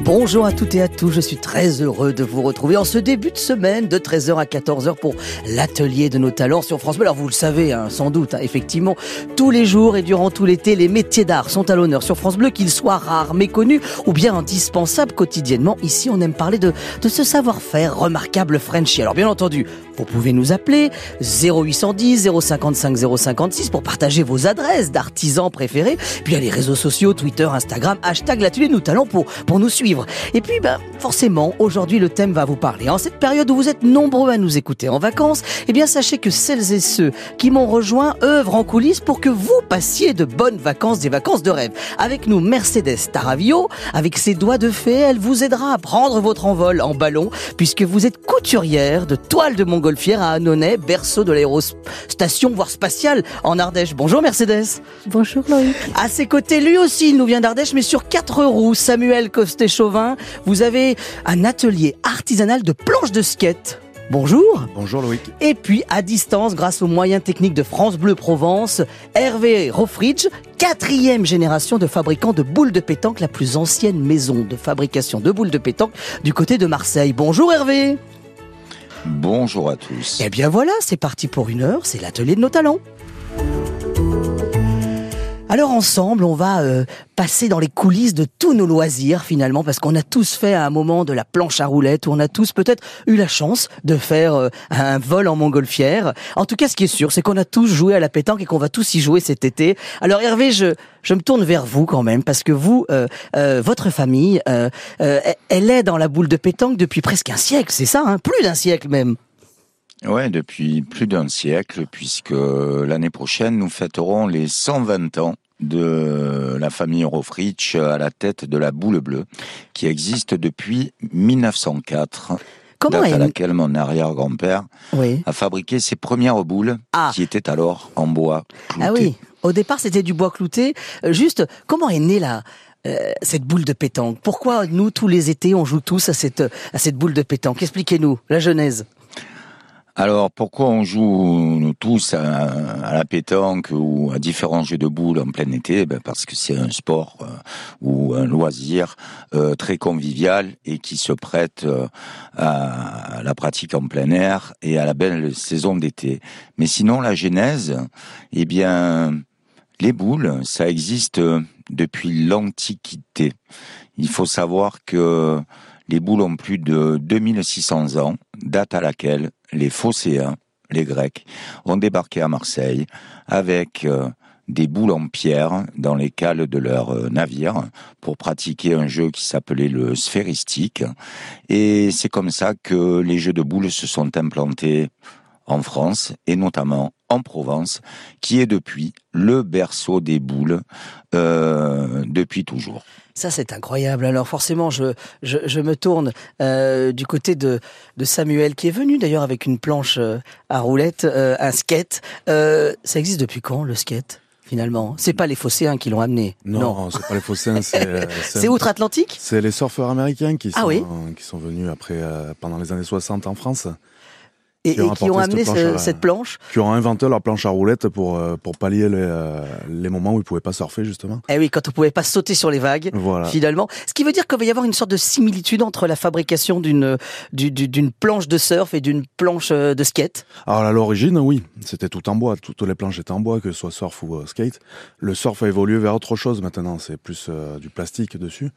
Bonjour à toutes et à tous, je suis très heureux de vous retrouver en ce début de semaine de 13h à 14h pour l'atelier de nos talents sur France Bleu. Alors vous le savez hein, sans doute, hein, effectivement, tous les jours et durant tout l'été, les métiers d'art sont à l'honneur sur France Bleu, qu'ils soient rares, méconnus ou bien indispensables quotidiennement. Ici, on aime parler de, de ce savoir-faire remarquable Frenchy. Alors bien entendu, vous pouvez nous appeler 0810 055 056 pour partager vos adresses d'artisans préférés. Puis les réseaux sociaux, Twitter, Instagram, hashtag l'atelier de nos talents pour, pour nous suivre. Et puis, ben, forcément, aujourd'hui, le thème va vous parler. En cette période où vous êtes nombreux à nous écouter en vacances, eh bien, sachez que celles et ceux qui m'ont rejoint œuvrent en coulisses pour que vous passiez de bonnes vacances, des vacances de rêve. Avec nous, Mercedes Taravio, avec ses doigts de fée, elle vous aidera à prendre votre envol en ballon, puisque vous êtes couturière de toile de montgolfière à Annonay, berceau de l'aérostation, voire spatiale, en Ardèche. Bonjour Mercedes. Bonjour Loïc. À ses côtés, lui aussi, il nous vient d'Ardèche, mais sur quatre roues, Samuel Costet-Chauvin. Vous avez un atelier artisanal de planches de skate. Bonjour. Bonjour Loïc. Et puis, à distance, grâce aux moyens techniques de France Bleu Provence, Hervé Rofridge, quatrième génération de fabricants de boules de pétanque, la plus ancienne maison de fabrication de boules de pétanque du côté de Marseille. Bonjour Hervé. Bonjour à tous. Eh bien voilà, c'est parti pour une heure, c'est l'atelier de nos talents. Alors ensemble, on va euh, passer dans les coulisses de tous nos loisirs finalement, parce qu'on a tous fait à un moment de la planche à roulettes, ou on a tous peut-être eu la chance de faire euh, un vol en montgolfière. En tout cas, ce qui est sûr, c'est qu'on a tous joué à la pétanque et qu'on va tous y jouer cet été. Alors Hervé, je, je me tourne vers vous quand même, parce que vous, euh, euh, votre famille, euh, euh, elle est dans la boule de pétanque depuis presque un siècle, c'est ça, hein? Plus d'un siècle même. Ouais, depuis plus d'un siècle, puisque l'année prochaine, nous fêterons les 120 ans de la famille Rofrich à la tête de la boule bleue, qui existe depuis 1904. Comment date à elle- laquelle mon arrière-grand-père Oui. a fabriqué ses premières boules, Ah. qui étaient alors en bois clouté. Ah oui, au départ c'était du bois clouté. Euh, Juste, comment est née la euh, cette boule de pétanque? Pourquoi nous tous les étés on joue tous à cette à cette boule de pétanque? Expliquez-nous la genèse. Alors, pourquoi on joue nous tous à, la pétanque ou à différents jeux de boules en plein été? Ben Parce que c'est un sport euh, ou un loisir euh, très convivial et qui se prête euh, à la pratique en plein air et à la belle saison d'été. Mais sinon, la genèse, eh bien, les boules, ça existe depuis l'Antiquité. Il faut savoir que les boules ont plus de 2600 ans, date à laquelle les Phocéens, les Grecs, ont débarqué à Marseille avec euh, des boules en pierre dans les cales de leurs euh, navires pour pratiquer un jeu qui s'appelait le sphéristique. Et c'est comme ça que les jeux de boules se sont implantés en France et notamment en Provence, qui est depuis le berceau des boules euh, depuis toujours. Ça c'est incroyable. Alors forcément je je, je me tourne euh, du côté de de Samuel qui est venu d'ailleurs avec une planche euh, à roulettes, euh, un skate. Euh, ça existe depuis quand le skate Finalement, c'est pas les Phocéens qui l'ont amené. Non, c'est pas les Phocéens, c'est euh, C'est outre-Atlantique? C'est les surfeurs américains qui sont, Ah oui euh, qui sont venus après euh, pendant les années 60 en France, et, qui ont et qui ont apporté amené cette planche ce- à- cette planche. qui ont inventé leur planche à roulettes pour euh, pour pallier les, euh, les moments où ils pouvaient pas surfer justement. Eh oui, quand on pouvait pas sauter sur les vagues. Voilà. finalement. Ce qui veut dire qu'il va y avoir une sorte de similitude entre la fabrication d'une du- du- d'une planche de surf et d'une planche euh, de skate. Alors à l'origine, oui, c'était tout en bois, toutes les planches étaient en bois, que ce soit surf ou euh, skate. Le surf a évolué vers autre chose maintenant, c'est plus euh, du plastique dessus.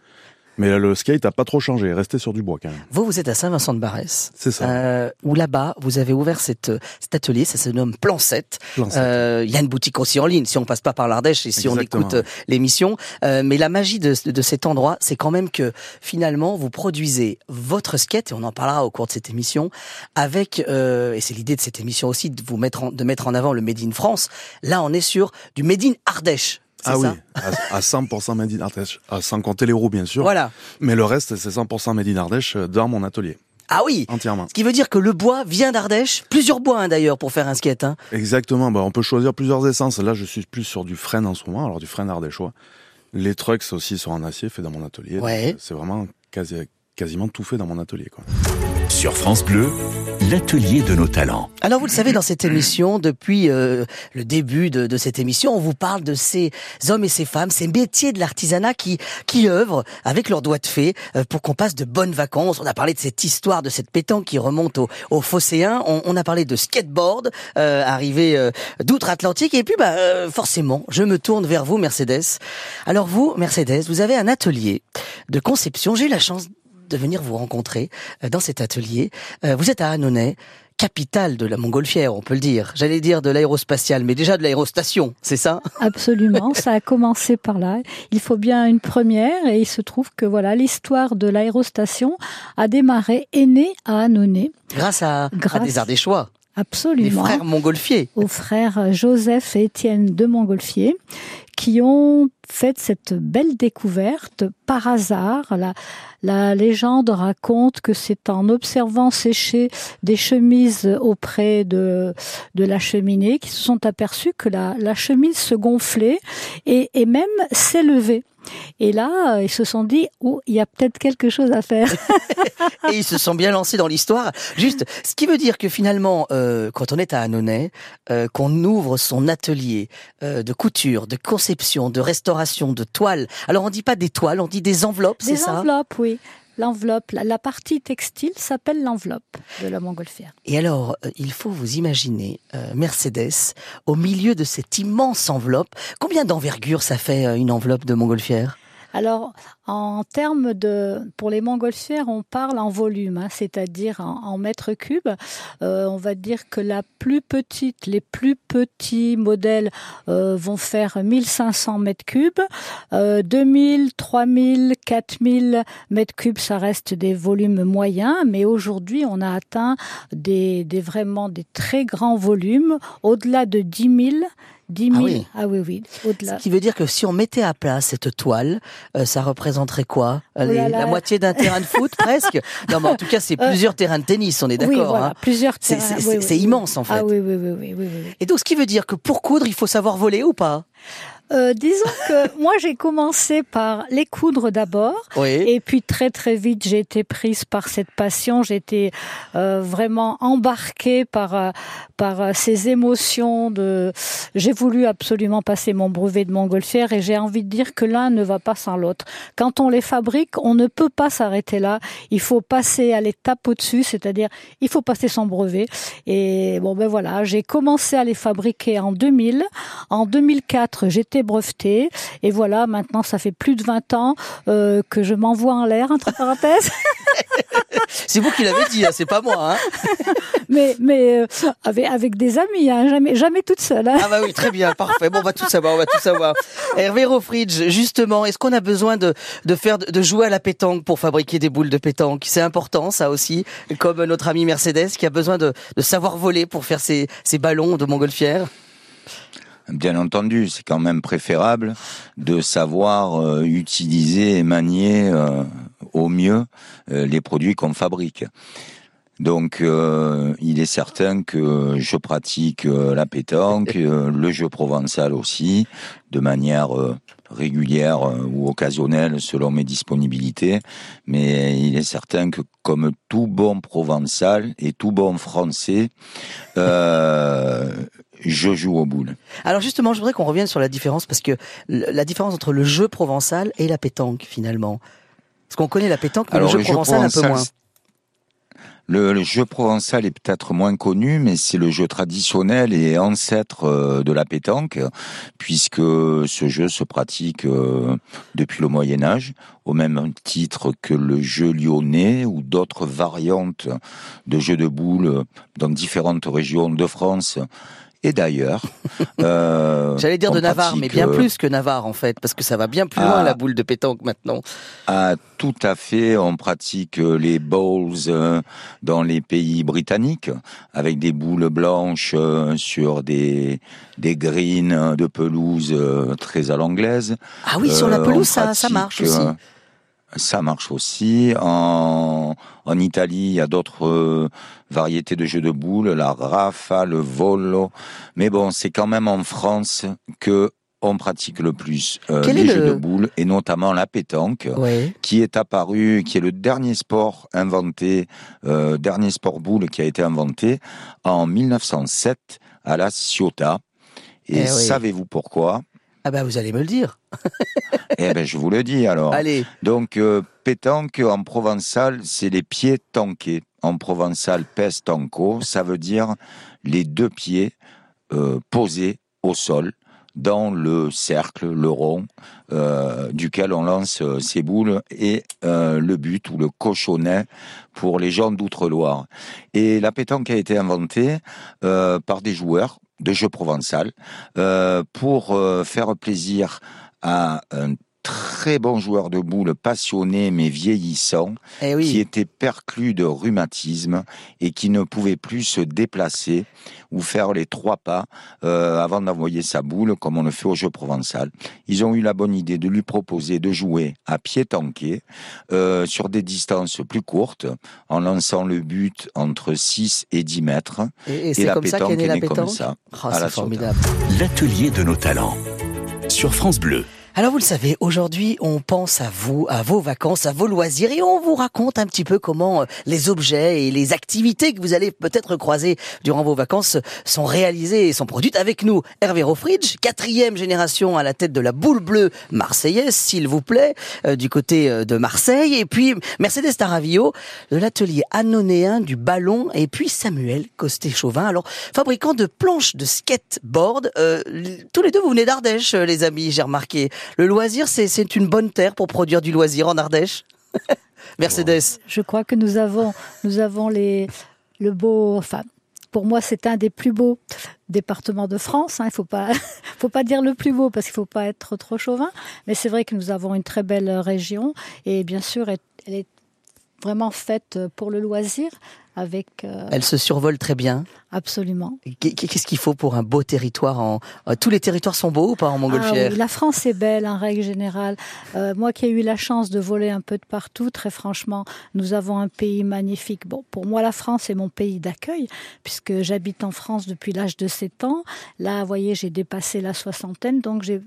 Mais le skate a pas trop changé, resté sur du bois quand même. Vous, vous êtes à Saint-Vincent-de-Barès, C'est ça. euh, où là-bas, vous avez ouvert cette, cet atelier, ça se nomme Plan 7. Plan sept. Euh, Il y a une boutique aussi en ligne, si on passe pas par l'Ardèche et si on écoute euh, l'émission. Euh, mais la magie de, de cet endroit, c'est quand même que finalement, vous produisez votre skate, et on en parlera au cours de cette émission, avec, euh, et c'est l'idée de cette émission aussi, de vous mettre en, de mettre en avant le Made in France. Là, on est sur du Made in Ardèche. Ah oui, ça à, à 100% made in Ardèche, Ah, sans compter les roues bien sûr. Voilà. Mais le reste, c'est 100% made in Ardèche euh, dans mon atelier, Ah oui. entièrement. Ce qui veut dire que le bois vient d'Ardèche, plusieurs bois hein, d'ailleurs pour faire un skate. Hein. Exactement, bah, on peut choisir plusieurs essences. Là, je suis plus sur du frêne en ce moment, alors du frêne ardéchois. Les trucks aussi sont en acier, fait dans mon atelier. Ouais. C'est vraiment quasi, quasiment tout fait dans mon atelier. Quoi. Sur France Bleu, l'atelier de nos talents. Alors vous le savez, dans cette émission, depuis euh, le début de, de, cette émission, on vous parle de ces hommes et ces femmes, ces métiers de l'artisanat qui qui œuvrent avec leurs doigts de fée euh, pour qu'on passe de bonnes vacances. On a parlé de cette histoire, de cette pétanque qui remonte au, au Phocéen. On, on, a parlé de skateboard euh, arrivé euh, d'outre-Atlantique. Et puis, bah, euh, forcément, je me tourne vers vous, Mercedes. Alors vous, Mercedes, vous avez un atelier de conception. J'ai eu la chance de venir vous rencontrer euh, dans cet atelier. Euh, vous êtes à Annonay capitale de la montgolfière, on peut le dire. J'allais dire de l'aérospatiale, mais déjà de l'aérostation, c'est ça? Absolument, ça a commencé par là. Il faut bien une première et il se trouve que voilà, l'histoire de l'aérostation a démarré et né à Annonay. Grâce à, Grâce... à des Ardéchois. Absolument. Les frères Montgolfier. Aux frères Joseph et Étienne de Montgolfier, qui ont fait cette belle découverte par hasard. La, légende raconte que c'est en observant sécher des chemises auprès de, la cheminée qu'ils se sont aperçus que la, chemise se gonflait et même s'élevait. Et là, ils se sont dit, oh, il y a peut-être quelque chose à faire. et ils se sont bien lancés dans l'histoire. Juste, ce qui veut dire que finalement, euh, quand on est à Annonay, euh, qu'on ouvre son atelier euh, de couture, de conception, de restauration, de toile. Alors on dit pas des toiles, on dit des enveloppes, c'est ça? Des enveloppes, oui l'enveloppe, la, partie textile s'appelle l'enveloppe de la montgolfière. Et alors, euh, il faut vous imaginer euh, Mercedes au milieu de cette immense enveloppe. Combien d'envergure ça fait euh, une enveloppe de montgolfière? Alors, en termes de, pour les montgolfières, on parle en volume, hein, c'est-à-dire en, en, mètres cubes. Euh, on va dire que la plus petite, les plus petits modèles euh, vont faire 1500 mètres cubes. Euh, 2000, 3000, 4000 mètres cubes, ça reste des volumes moyens, mais aujourd'hui, on a atteint des, des vraiment des très grands volumes, au-delà de 10 000 10 000. Ah oui, ah oui, oui au-delà. Ce qui veut dire que si on mettait à plat cette toile, euh, ça représenterait quoi oh Les, la moitié d'un terrain de foot presque Non, mais en tout cas, c'est plusieurs euh, terrains de tennis, on est d'accord. Oui, voilà, hein plusieurs terrains. C'est oui, oui, immense en fait. Ah oui, oui, oui, oui, oui. Et donc, ce qui veut dire que pour coudre, il faut savoir voler ou pas? Euh, disons que moi j'ai commencé par les coudre d'abord. Oui. et puis très très vite j'ai été prise par cette passion. J'ai été euh, vraiment embarquée par euh, par ces émotions de j'ai voulu absolument passer mon brevet de montgolfière et j'ai envie de dire que l'un ne va pas sans l'autre. Quand on les fabrique on ne peut pas s'arrêter là. Il faut passer à l'étape au-dessus c'est-à-dire il faut passer son brevet. Et bon ben voilà j'ai commencé à les fabriquer en 2000 en 2004 j'étais breveté. Et voilà maintenant ça fait plus de 20 ans euh, que je m'envoie en l'air entre parenthèses. C'est vous qui l'avez dit hein, c'est pas moi hein. Mais mais euh, avec avec des amis hein, jamais jamais toute seule ah bah oui très bien parfait. Bon on va tout savoir on va tout savoir. Hervé Rofridge justement est-ce qu'on a besoin de de faire de jouer à la pétanque pour fabriquer des boules de pétanque? C'est important ça aussi comme notre ami Mercedes qui a besoin de de savoir voler pour faire ses ses ballons de montgolfière Bien entendu, c'est quand même préférable de savoir euh, utiliser et manier euh, au mieux euh, les produits qu'on fabrique. Donc, il est certain que je pratique la pétanque, le jeu provençal aussi, de manière régulière ou occasionnelle selon mes disponibilités. Mais il est certain que comme tout bon provençal et tout bon français, je joue aux boules. Alors justement, je voudrais qu'on revienne sur la différence parce que la différence entre le jeu provençal et la pétanque finalement. Parce qu'on connaît la pétanque, mais Alors, le jeu le jeu provençal, un peu moins. Le, le, jeu provençal est peut-être moins connu, mais c'est le jeu traditionnel et ancêtre euh, de la pétanque, puisque ce jeu se pratique euh, depuis le Moyen Âge, au même titre que le jeu lyonnais ou d'autres variantes de jeux de boules dans différentes régions de France et d'ailleurs. Euh, J'allais dire de Navarre, mais bien plus que Navarre en fait, parce que ça va bien plus loin Ah. la boule de pétanque maintenant. Ah, tout à fait. On pratique les bowls euh, dans les pays britanniques avec des boules blanches euh, sur des des greens de pelouse euh, très à l'anglaise. Ah oui, sur la Euh, pelouse, ça, marche aussi. Ça marche aussi. En, en Italie, il y a d'autres euh, variétés de jeux de boules, la rafa, le volo. Mais bon, c'est quand même en France que on pratique le plus euh, les jeux le- de boules et notamment la pétanque, Ouais. qui est apparu, qui est le dernier sport inventé, euh, dernier sport boule qui a été inventé en 1907 à la Ciotat. Et Eh oui. savez-vous pourquoi? Ah bah vous allez me le dire. Eh ben, je vous le dis alors. Allez. Donc, euh, pétanque en provençal, c'est les pieds tankés. En provençal, pes tanko, ça veut dire les deux pieds euh, posés au sol dans le cercle, le rond, euh, duquel on lance ses boules et le but ou le cochonnet pour les gens d'Outre-Loire. Et la pétanque a été inventée par des joueurs de jeux provençal euh, pour euh, faire plaisir à un très bon joueur de boules passionné mais vieillissant Eh qui était perclus de rhumatisme et qui ne pouvait plus se déplacer ou faire les trois pas euh, avant d'envoyer sa boule comme on le fait au jeu provençal. Ils ont eu la bonne idée de lui proposer de jouer à pied tanké euh, sur des distances plus courtes en lançant le but entre 6 et 10 mètres. Et, et Et c'est la comme ça pétanque qu'est née est la née comme pétanque? ça. Oh, c'est formidable. L'atelier de nos talents. Sur France Bleu. Alors vous le savez, aujourd'hui on pense à vous, à vos vacances, à vos loisirs et on vous raconte un petit peu comment euh, les objets et les activités que vous allez peut-être croiser durant vos vacances sont réalisées et sont produites avec nous. Hervé Rofridge, quatrième génération à la tête de la boule bleue marseillaise, s'il vous plaît, euh, du côté euh, de Marseille. Et puis Mercedes Taravillo de l'atelier annonéen du ballon et puis Samuel Costé-Chauvin. Alors fabricant de planches de skateboard, euh, tous les deux vous venez d'Ardèche euh, les amis, j'ai remarqué. Le loisir, c'est, une bonne terre pour produire du loisir en Ardèche. Mercedes. Je crois que nous avons, nous avons les, le beau, enfin, pour moi, c'est un des plus beaux départements de France. hein. Il faut pas, faut pas dire le plus beau parce qu'il faut pas être trop chauvin. Mais c'est vrai que nous avons une très belle région et bien sûr, elle est vraiment faite pour le loisir avec euh, Elle se survole très bien. absolument. Qu- Qu'est-ce qu'il faut pour un beau territoire en... euh, Tous les territoires sont beaux ou pas en Ah Montgolfière oui, la France est belle en règle générale. Euh, moi qui ai eu la chance de voler un peu de partout, très franchement, nous avons un pays magnifique. Bon, pour moi, la France est mon pays d'accueil puisque j'habite en France depuis l'âge de 7 ans. Là, vous voyez, j'ai dépassé la soixantaine, donc j'ai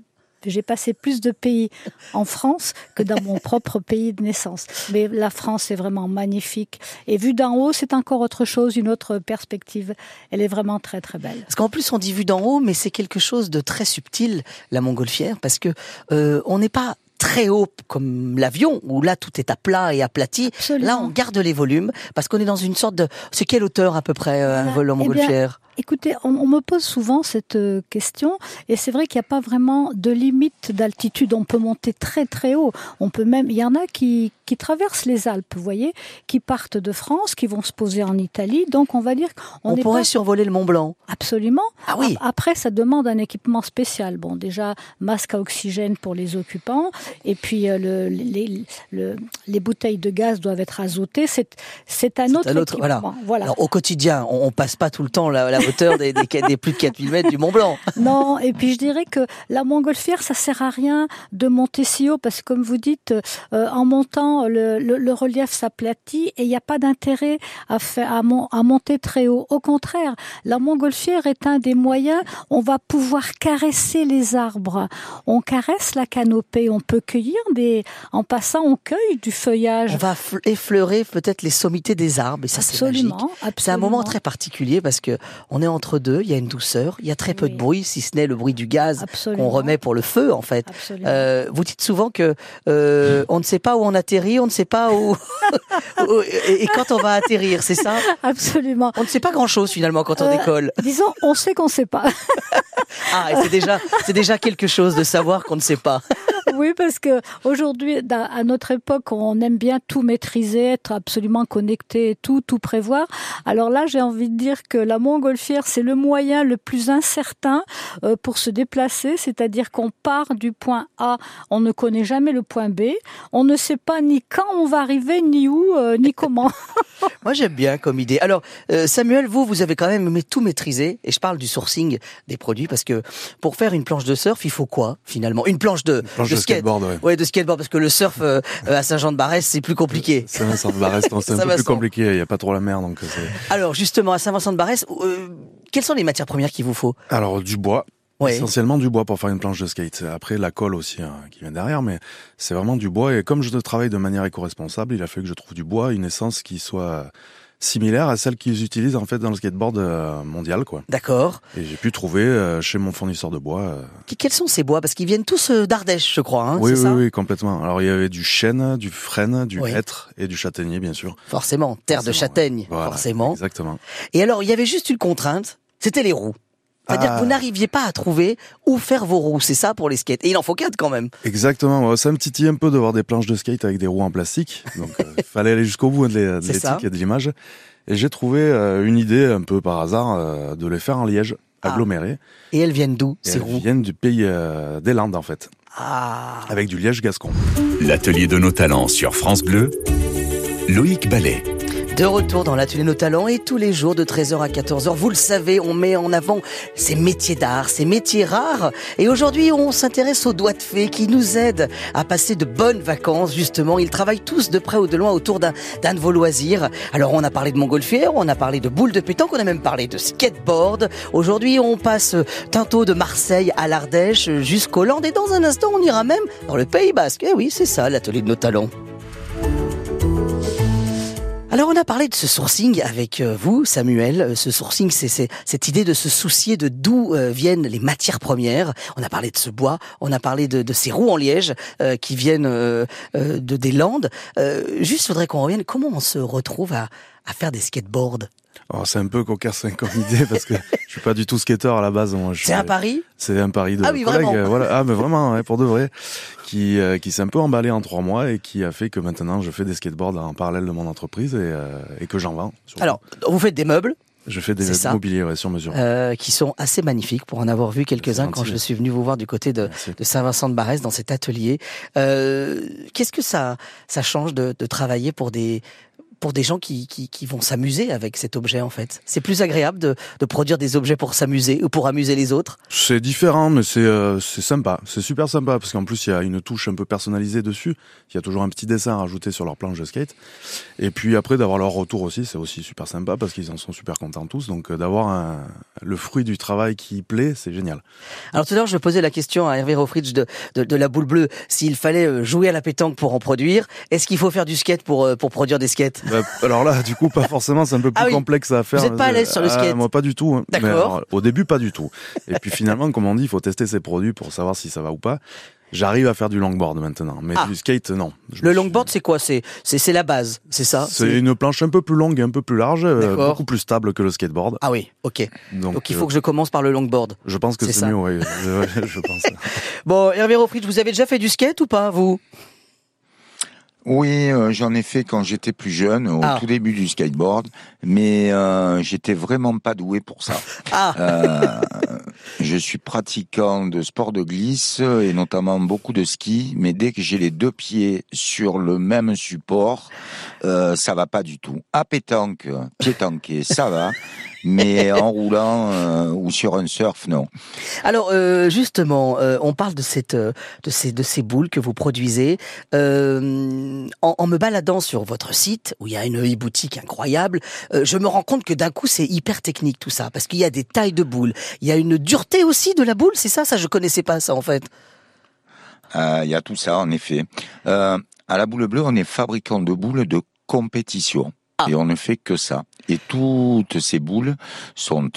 j'ai passé plus de pays en France que dans mon propre pays de naissance. Mais la France est vraiment magnifique. Et vue d'en haut, c'est encore autre chose, une autre perspective. Elle est vraiment très, très belle. Parce qu'en plus on dit vue d'en haut, mais c'est quelque chose de très subtil, la Montgolfière, parce que euh, on n'est pas très haut comme l'avion, où là tout est à plat et aplati. Absolument. Là on garde les volumes, parce qu'on est dans une sorte de... C'est quelle hauteur à peu près euh, un Voilà. vol en Eh Montgolfière? Écoutez, on, on me pose souvent cette euh, question, et c'est vrai qu'il n'y a pas vraiment de limite d'altitude. On peut monter très très haut. On peut même, il y en a qui, qui traversent les Alpes, vous voyez, qui partent de France, qui vont se poser en Italie. Donc on va dire qu'on On pourrait pas survoler le Mont Blanc. absolument. Ah oui. Ap- Après, ça demande un équipement spécial. Bon, déjà masque à oxygène pour les occupants, et puis euh, le, les, le- les bouteilles de gaz doivent être azotées. C'est c'est un autre un autre- voilà. équipement. Voilà. Alors, au quotidien, on, on passe pas tout le temps la, la hauteur des, des, des plus de 4000 mètres du Mont Blanc. Non, et puis je dirais que la montgolfière, ça sert à rien de monter si haut parce que comme vous dites, euh, en montant, le, le, le relief s'aplatit et il n'y a pas d'intérêt à, à, mon- à monter très haut. Au contraire, la montgolfière est un des moyens. On va pouvoir caresser les arbres. On caresse la canopée. On peut cueillir des. En passant, on cueille du feuillage. On va fl- effleurer peut-être les sommités des arbres, et ça c'est magique. absolument, C'est un moment très particulier parce que on est entre deux, il y a une douceur, il y a très peu de bruit, si ce n'est le bruit du gaz qu'on remet pour le feu en fait. Euh, vous dites souvent que euh, on ne sait pas où on atterrit, on ne sait pas où, et, quand on va atterrir, c'est ça? Absolument. On ne sait pas grand-chose finalement quand on Euh, décolle. Disons, on sait qu'on ne sait pas. Ah, et c'est déjà, c'est déjà quelque chose de savoir qu'on ne sait pas. Oui, parce que aujourd'hui, à notre époque, on aime bien tout maîtriser, être absolument connecté, tout, tout prévoir. Alors là, j'ai envie de dire que la montgolfière, c'est le moyen le plus incertain euh, pour se déplacer, c'est-à-dire qu'on part du point A, on ne connaît jamais le point B, on ne sait pas ni quand on va arriver, ni où, euh, ni comment. Moi, j'aime bien comme idée. Alors, euh, Samuel, vous, vous avez quand même tout maîtrisé. Et je parle du sourcing des produits parce que pour faire une planche de surf, il faut quoi finalement? Une planche de, Planche de, skate. skateboard, ouais. Ouais, de skateboard parce que le surf euh, euh, à Saint-Jean-de-Barès, c'est plus compliqué. Reste- c'est un peu plus compliqué, il n'y a pas trop la mer. Donc euh, Alors, justement, à Saint-Vincent-de-Barès, euh, quelles sont les matières premières qu'il vous faut? Alors, du bois, Ouais. Essentiellement du bois pour faire une planche de skate. Après la colle aussi hein, qui vient derrière, mais c'est vraiment du bois. Et comme je travaille de manière éco-responsable, il a fallu que je trouve du bois, une essence qui soit similaire à celle qu'ils utilisent en fait dans le skateboard euh, mondial, quoi. D'accord. Et j'ai pu trouver euh, chez mon fournisseur de bois. euh, Qu- Quels sont ces bois? Parce qu'ils viennent tous d'Ardèche, je crois. Hein, oui, oui, ça? oui, complètement. Alors il y avait du chêne, du frêne, du Oui. hêtre et du châtaignier, bien sûr. Forcément, terre de châtaigne, Voilà, forcément. Exactement. Et alors, il y avait juste une contrainte, c'était les roues. C'est-à-dire Ah. que vous n'arriviez pas à trouver où faire vos roues, c'est ça pour les skates. Et il en faut quatre quand même. Exactement. Ça me titille un peu de voir des planches de skate avec des roues en plastique. Donc, il fallait aller jusqu'au bout de l'é- de l'éthique et de l'image. Et j'ai trouvé euh, une idée un peu par hasard euh, de les faire en liège, Ah. agglomérés. Et elles viennent d'où, Et ces elles roues? viennent du pays euh, des Landes, en fait, Ah avec du liège gascon. L'atelier de nos talents sur France Bleu, Loïc Ballet. De retour dans l'atelier Nos Talents et tous les jours de 13h à 14h, vous le savez, on met en avant ces métiers d'art, ces métiers rares. Et aujourd'hui, on s'intéresse aux doigts de fée qui nous aident à passer de bonnes vacances, justement. Ils travaillent tous de près ou de loin autour d'un de vos loisirs. Alors, on a parlé de montgolfière, on a parlé de boules de pétanque, on a même parlé de skateboard. Aujourd'hui, on passe tantôt de Marseille à l'Ardèche jusqu'au Land et dans un instant, on ira même dans le Pays Basque. Eh oui, c'est ça, l'atelier de Nos Talents. Alors on a parlé de ce sourcing avec euh, vous, Samuel. Euh, Ce sourcing, c'est cette idée de se soucier de d'où euh, viennent les matières premières. On a parlé de ce bois, on a parlé de, de ces roues en liège euh, qui viennent euh, de des Landes. Euh, juste, faudrait qu'on revienne. Comment on se retrouve à, à faire des skateboards? Alors, c'est un peu cocasse comme idée parce que je suis pas du tout skater à la base. C'est un pari C'est un pari de Ah oui, collègue, vraiment. voilà. Ah, mais vraiment, ouais, pour de vrai, qui euh, qui s'est un peu emballé en trois mois et qui a fait que maintenant je fais des skateboards en parallèle de mon entreprise et, euh, et que j'en vends. surtout. Alors, vous faites des meubles je fais des mobiliers ouais, sur mesure. euh, qui sont assez magnifiques pour en avoir vu quelques-uns quand je suis venu vous voir du côté de, de Saint-Vincent-de-Barès dans cet atelier. Euh, Qu'est-ce que ça, ça change de, de travailler pour des pour des gens qui, qui, qui vont s'amuser avec cet objet en fait C'est plus agréable de, de produire des objets pour s'amuser ou pour amuser les autres C'est différent, mais c'est euh, c'est sympa. C'est super sympa parce qu'en plus il y a une touche un peu personnalisée dessus. Il y a toujours un petit dessin à rajouter sur leur planche de skate. Et puis après d'avoir leur retour aussi, c'est aussi super sympa parce qu'ils en sont super contents tous. Donc euh, d'avoir un- le fruit du travail qui plaît, c'est génial. Alors tout à l'heure, je posais la question à Hervé Rofridge de, de, de la boule bleue. S'il fallait euh, jouer à la pétanque pour en produire, est-ce qu'il faut faire du skate pour, euh, pour produire des skates? Bah, alors là, du coup, pas forcément, c'est un peu plus Ah oui. complexe à faire. Vous êtes pas à l'aise sur le Ah, skate Moi, pas du tout. hein. D'accord. Mais alors, au début, pas du tout. Et puis finalement, comme on dit, il faut tester ses produits pour savoir si ça va ou pas. J'arrive à faire du longboard maintenant, mais Ah. du skate, non. Je Le suis- longboard, c'est quoi? C'est c'est c'est la base, c'est ça? C'est une planche un peu plus longue un peu plus large, euh, beaucoup plus stable que le skateboard. Ah oui, ok. Donc, Donc il euh, faut que je commence par le longboard. je pense que c'est mieux, oui. je, je pense. Bon, Hervé Rofridge, vous avez déjà fait du skate ou pas, vous? Oui, euh, j'en ai fait quand j'étais plus jeune, au Ah. tout début du skateboard, mais euh, j'étais vraiment pas doué pour ça. Ah, Euh, je suis pratiquant de sport de glisse et notamment beaucoup de ski, mais dès que j'ai les deux pieds sur le même support, ça va pas du tout. À pétanque, pétanquer, ça va, mais en roulant euh, ou sur un surf, non. alors euh, justement, euh, on parle de cette, euh, de ces, de ces boules que vous produisez. Euh, en, en me baladant sur votre site, où il y a une e-boutique incroyable, euh, je me rends compte que d'un coup c'est hyper technique tout ça, parce qu'il y a des tailles de boules, il y a une dureté aussi de la boule, c'est ça? Ça, je connaissais pas ça en fait. Euh, Il y a tout ça, en effet. Euh, à la boule bleue, on est fabricant de boules de compétition. Ah. Et on ne fait que ça. Et toutes ces boules sont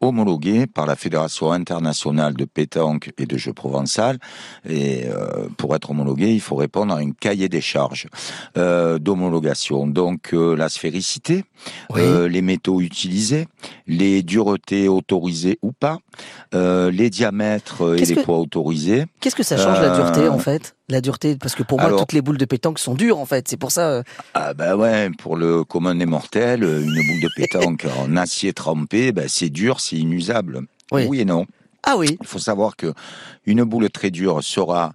homologuées par la Fédération internationale de pétanque et de jeux provençal. Et euh, pour être homologué, il faut répondre à un cahier des charges euh, d'homologation. Donc euh, la sphéricité, Oui. euh, les métaux utilisés, les duretés autorisées ou pas, euh, les diamètres euh, et les que- poids autorisés. Qu'est-ce que ça change la dureté Euh, en fait? La dureté, parce que pour moi toutes les boules de pétanque sont dures en fait. C'est pour ça. euh, Ah bah ouais, pour le commun des mortels, une boule de pétanque en acier trempé, bah c'est dur, c'est inusable. Oui. et non. Ah oui. Il faut savoir que une boule très dure sera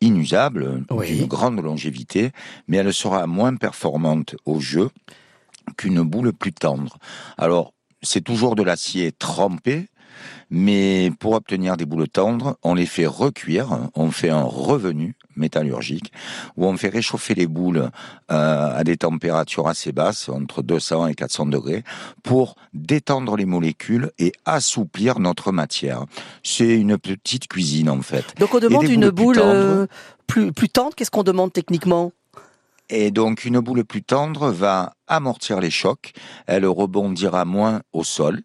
inusable, Oui. d'une grande longévité, mais elle sera moins performante au jeu qu'une boule plus tendre. Alors, c'est toujours de l'acier trempé, mais pour obtenir des boules tendres, on les fait recuire, on fait un revenu métallurgique, où on fait réchauffer les boules euh, à des températures assez basses, entre 200 et 400 degrés, pour détendre les molécules et assouplir notre matière. C'est une petite cuisine en fait. Donc on demande une boule euh, plus, plus tendre. Qu'est-ce qu'on demande techniquement? Et donc une boule plus tendre va amortir les chocs, elle rebondira moins au sol,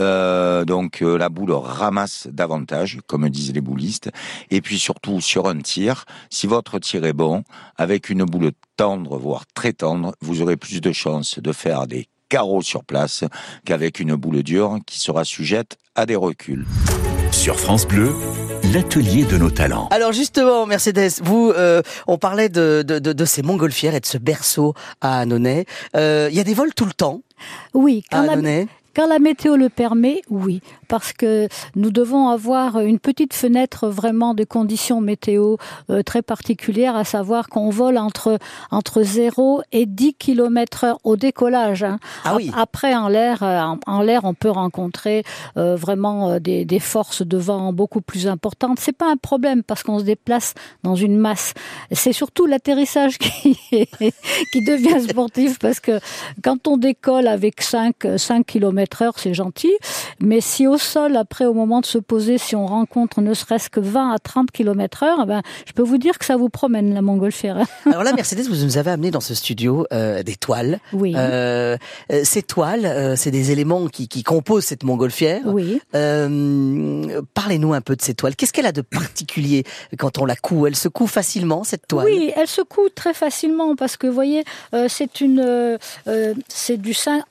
euh, donc euh, la boule ramasse davantage, comme disent les boulistes, et puis surtout sur un tir, si votre tir est bon, avec une boule tendre, voire très tendre, vous aurez plus de chances de faire des carreaux sur place qu'avec une boule dure qui sera sujette à des reculs. Sur France Bleu, l'atelier de nos talents. Alors justement, Mercedes, vous, euh, on parlait de, de, de, ces montgolfières et de ce berceau à Annonay. Euh, il y a des vols tout le temps. Oui, quand, la, quand la météo le permet, oui parce que nous devons avoir une petite fenêtre vraiment de conditions météo euh, très particulières, à savoir qu'on vole entre, entre 0 et 10 km heure au décollage. Hein. Ah oui. Après, en l'air, euh, en, l'air, on peut rencontrer euh, vraiment des, des, forces de vent beaucoup plus importantes. C'est pas un problème parce qu'on se déplace dans une masse. C'est surtout l'atterrissage qui, qui devient sportif parce que quand on décolle avec 5, 5 km heure, c'est gentil. Mais si au sol, après, au moment de se poser, si on rencontre ne serait-ce que 20 à 30 km heure, ben, je peux vous dire que ça vous promène, la montgolfière. Alors là, Mercedes, vous nous avez amené dans ce studio euh, des toiles. Oui. Euh, euh ces toiles, euh, c'est des éléments qui, qui, composent cette montgolfière. Oui. Parlez-nous un peu de ces toiles. Qu'est-ce qu'elle a de particulier quand on la coud? Elle se coud facilement, cette toile? Oui, elle se coud très facilement parce que, vous voyez, c'est une, c'est du sein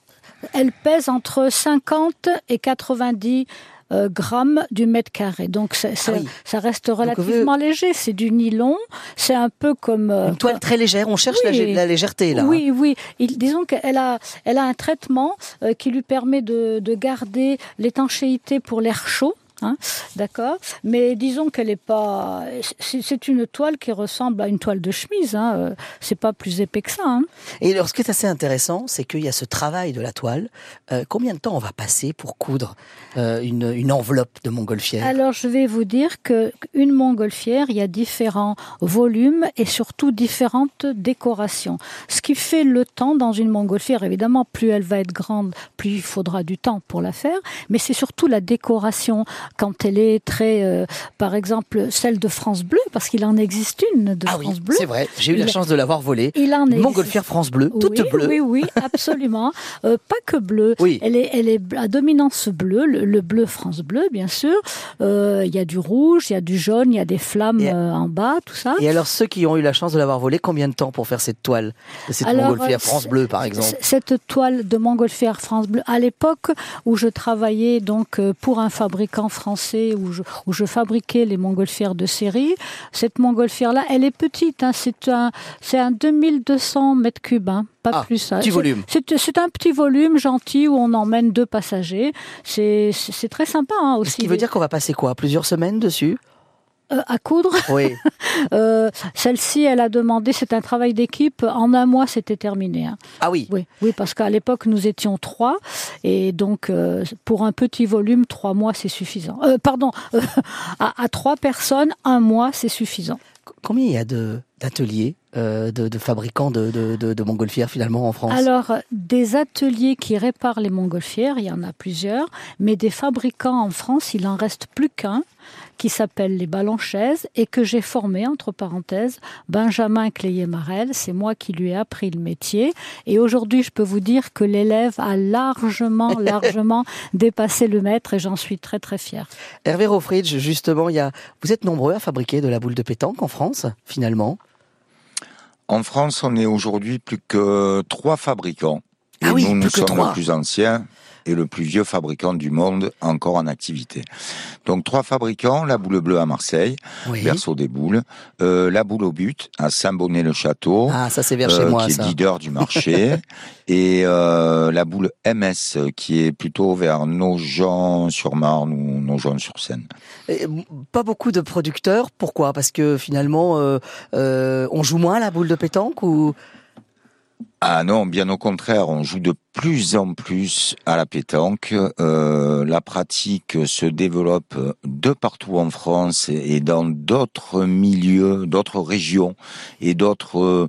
elle pèse entre 50 et 90 euh, grammes du mètre carré. Donc ah ça reste relativement léger. C'est du nylon. C'est un peu comme euh, une toile très légère. On cherche la, légèreté là. Oui, oui. disons qu'elle a, elle a un traitement euh, qui lui permet de garder l'étanchéité pour l'air chaud. Hein, d'accord Mais disons qu'elle n'est pas. C'est une toile qui ressemble à une toile de chemise. Hein, euh, c'est pas plus épais que ça. Hein. Et alors, ce qui est assez intéressant, c'est qu'il y a ce travail de la toile. Euh, combien de temps on va passer pour coudre euh, une, une, enveloppe de montgolfière? Alors, je vais vous dire que une montgolfière, il y a différents volumes et surtout différentes décorations. Ce qui fait le temps dans une montgolfière, évidemment, plus elle va être grande, plus il faudra du temps pour la faire. Mais c'est surtout la décoration quand elle est très, euh, par exemple, celle de France Bleu, parce qu'il en existe une de ah France Bleu. C'est vrai, j'ai eu la chance de l'avoir volée. Il en montgolfière France Bleu, toute bleue. Oui, oui, absolument. euh, pas que bleue. Oui. Elle est, elle est à dominance bleue, le, bleu France Bleu, bien sûr. Euh, il y a du rouge, il y a du jaune, il y a des flammes en bas, tout ça. Et alors, ceux qui ont eu la chance de l'avoir volée, combien de temps pour faire cette toile cette montgolfière France Bleu, par exemple? Cette toile de montgolfière France Bleu, à l'époque où je travaillais donc pour un fabricant français, français où je, où je fabriquais les montgolfières de série. Cette montgolfière-là, elle est petite. Hein, c'est un, c'est un 2200 mètres cubes. Hein, pas ah, plus. Petit volume. C'est un petit volume gentil où on emmène deux passagers. C'est très sympa hein, aussi. Ce qui veut dire qu'on va passer quoi? Plusieurs semaines dessus? Euh, à coudre. Oui. euh, Celle-ci, elle a demandé, c'est un travail d'équipe. En un mois, c'était terminé. Hein. Ah oui. Oui, oui parce qu'à l'époque, nous étions trois. Et donc, euh, pour un petit volume, trois mois, c'est suffisant. Pardon, à, à, trois personnes, un mois, c'est suffisant. Combien il y a d'ateliers de, de, fabricants de, de, de, montgolfières finalement en France? Alors, des ateliers qui réparent les montgolfières, il y en a plusieurs, mais des fabricants en France, il en reste plus qu'un qui s'appelle Les Ballons Chaises et que j'ai formé, entre parenthèses, Benjamin Cléier-Marel. C'est moi qui lui ai appris le métier. Et aujourd'hui, je peux vous dire que l'élève a largement, largement dépassé le maître et j'en suis très, très fière. Hervé Rofridge, justement, il y a... vous êtes nombreux à fabriquer de la boule de pétanque en France, finalement En France, on est aujourd'hui plus que trois fabricants. Ah oui, nous, nous sommes les plus anciens et le plus vieux fabricant du monde encore en activité. Donc trois fabricants, la boule bleue à Marseille, oui. berceau des boules, euh, la boule au but à Saint-Bonnet-le-Château, ah ça c'est vers chez euh, moi qui est leader du marché, et euh, la boule MS qui est plutôt vers Nogent-sur-Marne ou Nogent-sur-Seine. Pas beaucoup de producteurs, pourquoi? Parce que finalement on joue moins la boule de pétanque ou? Ah non, bien au contraire, on joue de plus en plus à la pétanque. Euh, la pratique se développe de partout en France et dans d'autres milieux, d'autres régions et d'autres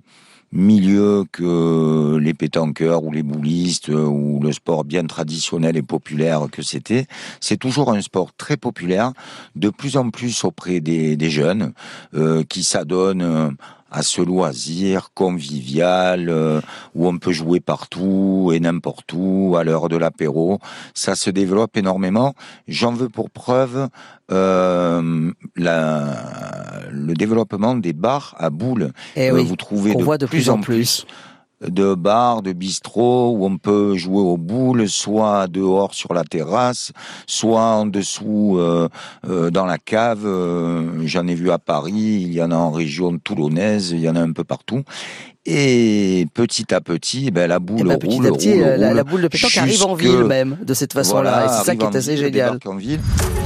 milieux que les pétanqueurs ou les boulistes ou le sport bien traditionnel et populaire que c'était. C'est toujours un sport très populaire, de plus en plus auprès des, jeunes euh, qui s'adonnent à ce loisir convivial euh, où on peut jouer partout et n'importe où à l'heure de l'apéro. Ça se développe énormément. J'en veux pour preuve euh, le développement des bars à boules. Et eh oui, vous trouvez de, voit de plus, en plus de bars, de bistrots où on peut jouer aux boules, soit dehors sur la terrasse, soit en dessous euh, euh, dans la cave. Euh, j'en ai vu à Paris, il y en a en région toulonnaise, il y en a un peu partout. Et petit à petit, ben, la boule eh ben, roule, petit à roule, la, la, boule de pétanque arrive en ville même, de cette façon-là. et c'est ça qui est assez génial.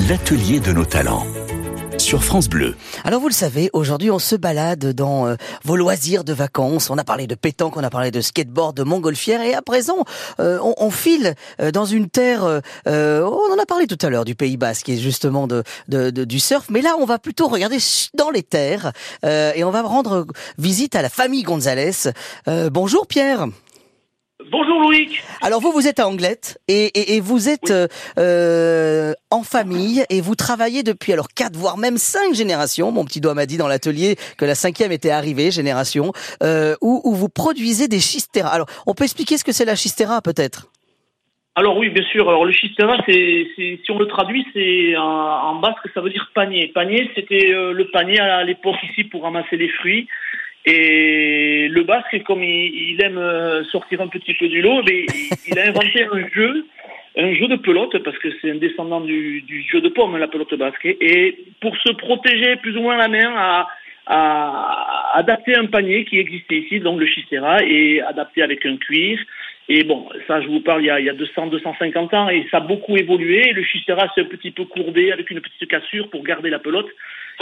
L'atelier de nos talents sur France Bleu. Alors vous le savez, aujourd'hui on se balade dans euh, vos loisirs de vacances. On a parlé de pétanque, on a parlé de skateboard, de montgolfière et à présent euh, on, file euh, dans une terre, on en a parlé tout à l'heure du Pays Basque qui est justement de, du surf, mais là on va plutôt regarder dans les terres et on va rendre visite à la famille Gonzalez. bonjour Pierre. Bonjour Loïc. Alors vous, vous êtes à Anglette et, et, vous êtes euh, euh, en famille et vous travaillez depuis alors quatre voire même cinq générations. Mon petit doigt m'a dit dans l'atelier que la cinquième était arrivée génération euh, où, où, vous produisez des chisteras. Alors on peut expliquer ce que c'est la chistera peut-être? Alors oui, bien sûr. Alors le chistera, c'est, si on le traduit, c'est en, basque, ça veut dire panier. Panier, c'était euh, le panier à l'époque ici pour ramasser les fruits. Et le basque, comme il, aime euh, sortir un petit peu du lot, il a inventé un jeu, un jeu de pelote, parce que c'est un descendant du, jeu de pomme, la pelote basque. Et pour se protéger plus ou moins la main, a, a adapté un panier qui existait ici, donc le chistera, et adapté avec un cuir. Et bon, ça, je vous parle, il y a, il y a 200, 250 ans, et ça a beaucoup évolué. Le chistera, c'est un petit peu courbé, avec une petite cassure pour garder la pelote.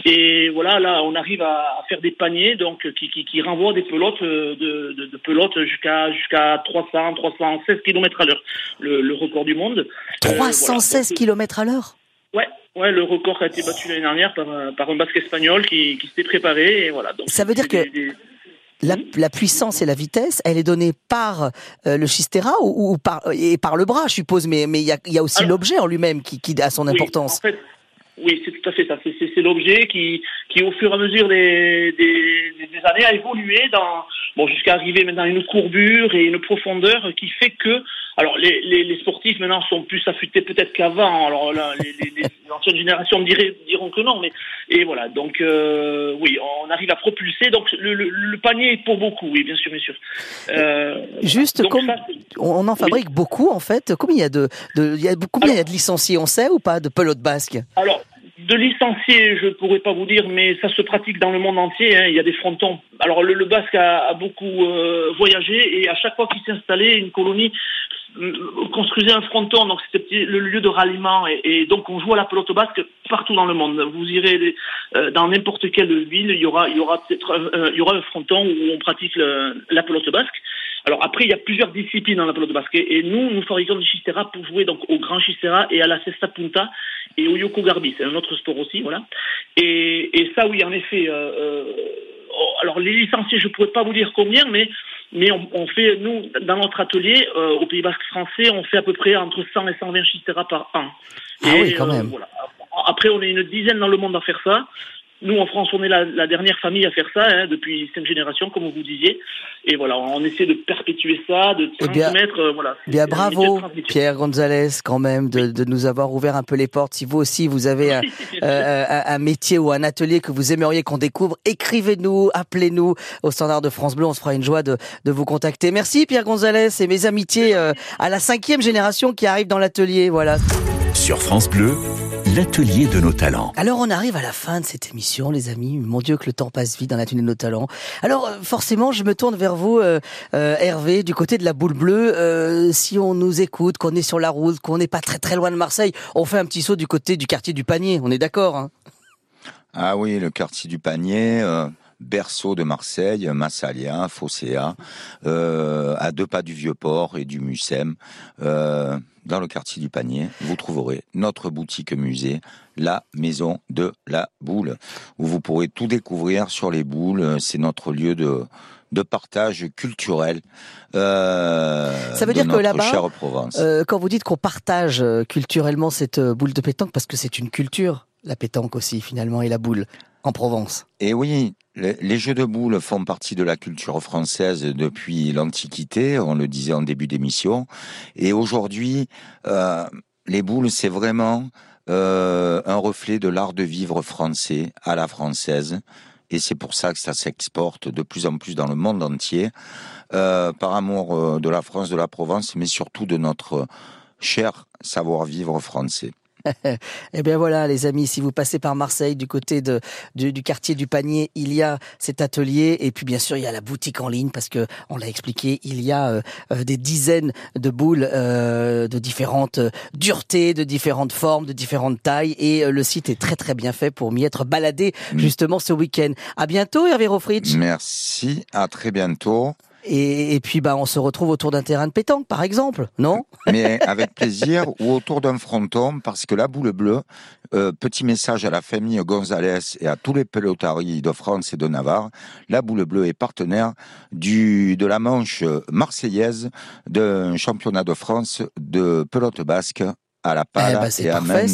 Et voilà, là, on arrive à, faire des paniers donc qui, qui, qui renvoient des pelotes euh, de, de, de pelotes jusqu'à jusqu'à 300, 316 km à l'heure, le, le, record du monde. 316 euh, km à l'heure Ouais, ouais, le record a été battu l'année dernière par, par un basque espagnol qui, qui s'était préparé et voilà. Donc, Ça veut dire que La, la, puissance et la vitesse, elle est donnée par euh, le chistera ou, ou, par et par le bras, je suppose, mais mais il y a, y a aussi l'objet en lui-même qui, qui a son importance. en fait, oui, c'est tout à fait ça. C'est l'objet qui, qui, au fur et à mesure des, des, des années, a évolué dans, bon, jusqu'à arriver maintenant à une courbure et une profondeur qui fait que, alors, les, les, les sportifs maintenant sont plus affûtés peut-être qu'avant. Alors là, les, les, anciennes générations diraient, diront que non, mais et voilà. Donc, euh, oui, on arrive à propulser. Donc, le, le, le, panier est pour beaucoup, oui, bien sûr, bien sûr. Euh, Juste, comme on en fabrique beaucoup en fait. Combien il y a de, de il y a, combien il y a de licenciés, on sait ou pas, de pelote basque Alors de licenciés, je ne pourrais pas vous dire, mais ça se pratique dans le monde entier. Hein. Il y a des frontons. Alors le, basque a, beaucoup euh, voyagé et à chaque fois qu'il s'installait, une colonie euh, construisait un fronton. Donc c'était le lieu de ralliement et, donc on joue à la pelote basque partout dans le monde. Vous irez euh, dans n'importe quelle ville, il y aura, aura peut-être, il y aura un fronton où on pratique la pelote basque. Alors après, il y a plusieurs disciplines dans la pelote basque. Et nous, nous fabriquons du chistera pour jouer donc au grand chistera et à la cesta punta et au yoko garbi. C'est un autre sport aussi, voilà. Et, et ça, oui, en effet. Euh, euh, alors les licenciés, je pourrais pas vous dire combien, mais mais on, on fait nous dans notre atelier euh, au Pays Basque français, on fait à peu près entre 100 et 120 chistera par an. Ah oui, quand même. Voilà. Après, on est une dizaine dans le monde à faire ça. Nous, en France, on est la, la, dernière famille à faire ça, hein, depuis cinq générations, comme vous disiez. Et voilà, on essaie de perpétuer ça, de eh transmettre. Euh, voilà, bien, bravo, Pierre Gonzalez, quand même, de, de, nous avoir ouvert un peu les portes. Si vous aussi, vous avez un, euh, un, métier ou un atelier que vous aimeriez qu'on découvre, écrivez-nous, appelez-nous au standard de France Bleu. On se fera une joie de, de vous contacter. Merci, Pierre Gonzalez, et mes amitiés euh, à la cinquième génération qui arrive dans l'atelier. Voilà. Sur France Bleu, l'atelier de nos talents. Alors on arrive à la fin de cette émission, les amis. Mon Dieu que le temps passe vite dans l'atelier de nos talents. Alors euh, forcément, je me tourne vers vous, euh, euh, Hervé, du côté de la boule bleue. si on nous écoute, qu'on est sur la route, qu'on n'est pas très très loin de Marseille, on fait un petit saut du côté du quartier du Panier. On est d'accord hein? Ah oui, le quartier du Panier. Berceau de Marseille, Massalia, Fosséa, euh, à deux pas du Vieux-Port et du Mucem, euh, dans le quartier du Panier, vous trouverez notre boutique musée, la Maison de la Boule, où vous pourrez tout découvrir sur les boules. C'est notre lieu de de partage culturel. Euh, ça veut dire que là-bas, euh, quand vous dites qu'on partage culturellement cette boule de pétanque, parce que c'est une culture, la pétanque aussi finalement et la boule en Provence. Et oui, les, jeux de boules font partie de la culture française depuis l'Antiquité, on le disait en début d'émission. Et aujourd'hui, euh, les boules, c'est vraiment euh, un reflet de l'art de vivre français à la française et c'est pour ça que ça s'exporte de plus en plus dans le monde entier, euh, par amour de la France, de la Provence, mais surtout de notre cher savoir-vivre français. eh bien voilà, les amis, si vous passez par Marseille, du côté de, du, quartier du Panier, il y a cet atelier. Et puis bien sûr, il y a la boutique en ligne parce que on l'a expliqué, il y a euh, euh, des dizaines de boules euh, de différentes duretés, de différentes formes, de différentes tailles. Et le site est très très bien fait pour m'y être baladé mm. justement ce week-end. À bientôt, Hervé Rofritsch. Merci, à très bientôt. Et, puis, bah, on se retrouve autour d'un terrain de pétanque, par exemple, non? Mais avec plaisir, ou autour d'un fronton, parce que la boule bleue, euh, petit message à la famille Gonzalez et à tous les pelotaries de France et de Navarre, la boule bleue est partenaire du, de la manche marseillaise d'un championnat de France de pelote basque à la pale eh ben, et à main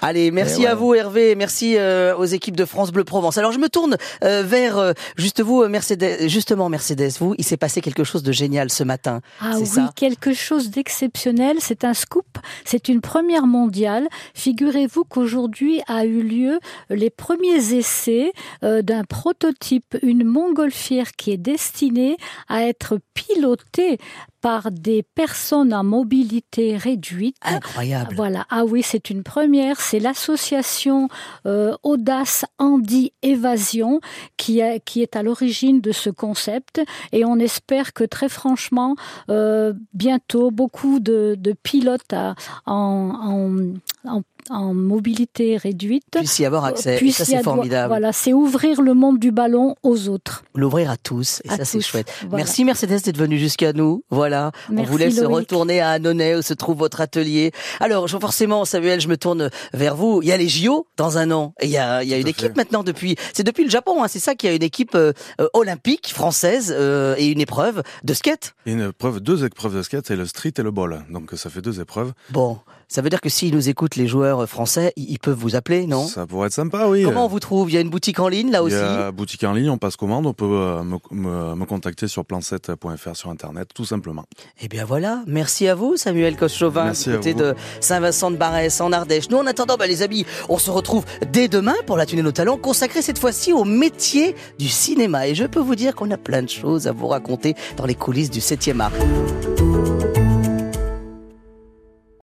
Allez, merci à vous Hervé, merci euh, aux équipes de France Bleu Provence. Alors je me tourne euh, vers euh, juste vous Mercedes, justement Mercedes, vous, il s'est passé quelque chose de génial ce matin. Ah oui, quelque chose d'exceptionnel, c'est un scoop, c'est une première mondiale. Figurez-vous qu'aujourd'hui a eu lieu les premiers essais d'un prototype, une montgolfière qui est destinée à être pilotée par des personnes à mobilité réduite. Incroyable. Voilà. Ah oui, c'est une première c'est l'association euh, Audace Andy Évasion qui, qui est à l'origine de ce concept. Et on espère que très franchement, euh, bientôt, beaucoup de, pilotes en, en en mobilité réduite puisse y avoir accès. ça, c'est formidable. Voilà, c'est ouvrir le monde du ballon aux autres. L'ouvrir à tous, et ça, c'est chouette. Merci Mercedes d'être venu jusqu'à nous. Voilà, on vous laisse retourner à Annonay où se trouve votre atelier. Alors, forcément, Samuel, je me tourne vers vous. Il y a les JO dans un an. Et il y a, il y a une équipe maintenant depuis. C'est depuis le Japon, hein, c'est ça qu'il y a une équipe euh, euh, olympique française euh, et une épreuve de skate. Une épreuve, deux épreuves de skate, c'est le street et le ball. Donc ça fait deux épreuves. Bon, ça veut dire que s'ils nous écoutent, les joueurs français, ils peuvent vous appeler, non? Ça pourrait être sympa, oui. Comment on vous trouve? Il y a une boutique en ligne, là aussi Il y a une boutique en ligne, on passe commande, on peut euh, me, contacter sur plan7.fr sur Internet, tout simplement. Eh bien voilà, merci à vous, Samuel Coschauvin, du côté de Saint-Vincent de Barès, en Ardèche. Nous, en attendant, bah, les amis, on se retrouve dès demain pour la Tunée nos talents, consacrée cette fois-ci au métier du cinéma. Et je peux vous dire qu'on a plein de choses à vous raconter dans les coulisses du 7e art.